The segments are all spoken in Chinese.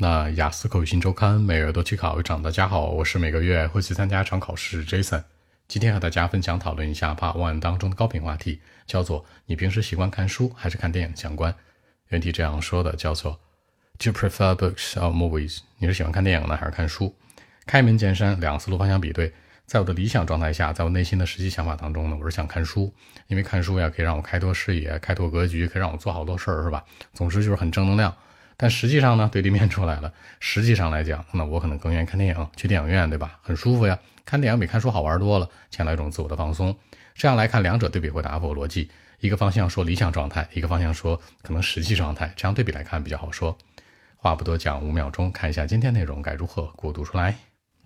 那雅思口语新周刊每月都去考一场。大家好，我是每个月会去参加一场考试 Jason。今天和大家分享讨论一下 Part One 当中的高频话题，叫做你平时习惯看书还是看电影相关？原题这样说的，叫做 Do you prefer books or movies？你是喜欢看电影呢还是看书？开门见山，两个思路方向比对。在我的理想状态下，在我内心的实际想法当中呢，我是想看书，因为看书呀可以让我开拓视野、开拓格局，可以让我做好多事儿，是吧？总之就是很正能量。但实际上呢，对立面出来了。实际上来讲，那我可能更愿意看电影，去电影院，对吧？很舒服呀。看电影比看书好玩多了，起来一种自我的放松。这样来看，两者对比会打破逻辑。一个方向说理想状态，一个方向说可能实际状态。这样对比来看比较好说。话不多讲，五秒钟看一下今天内容该如何过渡出来。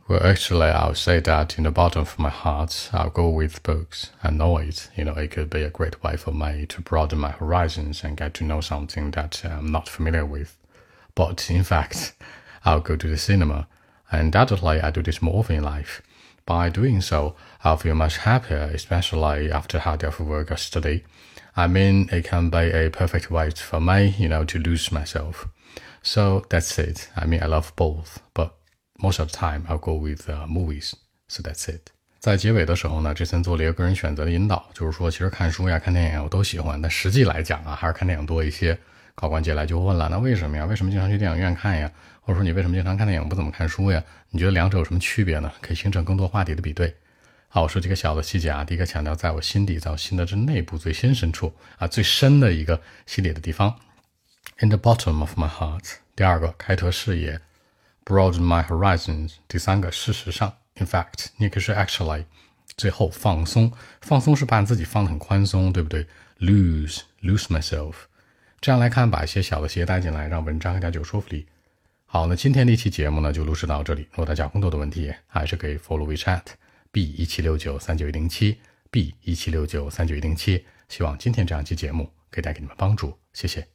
Well, actually, I'll say that in the bottom of my heart, I'll go with books. I know it. You know, it could be a great way for me to broaden my horizons and get to know something that I'm not familiar with. But in fact, I'll go to the cinema. And undoubtedly, I do this more often in life. By doing so, I'll feel much happier, especially after hard work or study. I mean, it can be a perfect way for me, you know, to lose myself. So that's it. I mean, I love both, but most of the time I'll go with uh, movies. So that's it. 在结尾的时候呢，这森做了一个个人选择的引导，就是说，其实看书呀、看电影我都喜欢，但实际来讲啊，还是看电影多一些。 考官接下来就问了，那为什么呀？为什么经常去电影院看呀？或者说你为什么经常看电影不怎么看书呀？你觉得两者有什么区别呢？可以形成更多话题的比对。好，我说几个小的细节啊。第一个强调，在我心底，在我心的这内部最深深处啊，最深的一个心理的地方，in the bottom of my heart。第二个，开拓视野，broaden my horizons。第三个，事实上，in fact，你可以说 actually。最后，放松，放松是把自己放得很宽松，对不对？lose，lose myself。这样来看，把一些小的细节带进来，让文章更加具有说服力。好，那今天这期节目呢，就录制到这里。如果大家有更多的问题，还是可以 follow WeChat b 一七六九三九一零七 b 一七六九三九一零七。希望今天这样一期节目可以带给你们帮助，谢谢。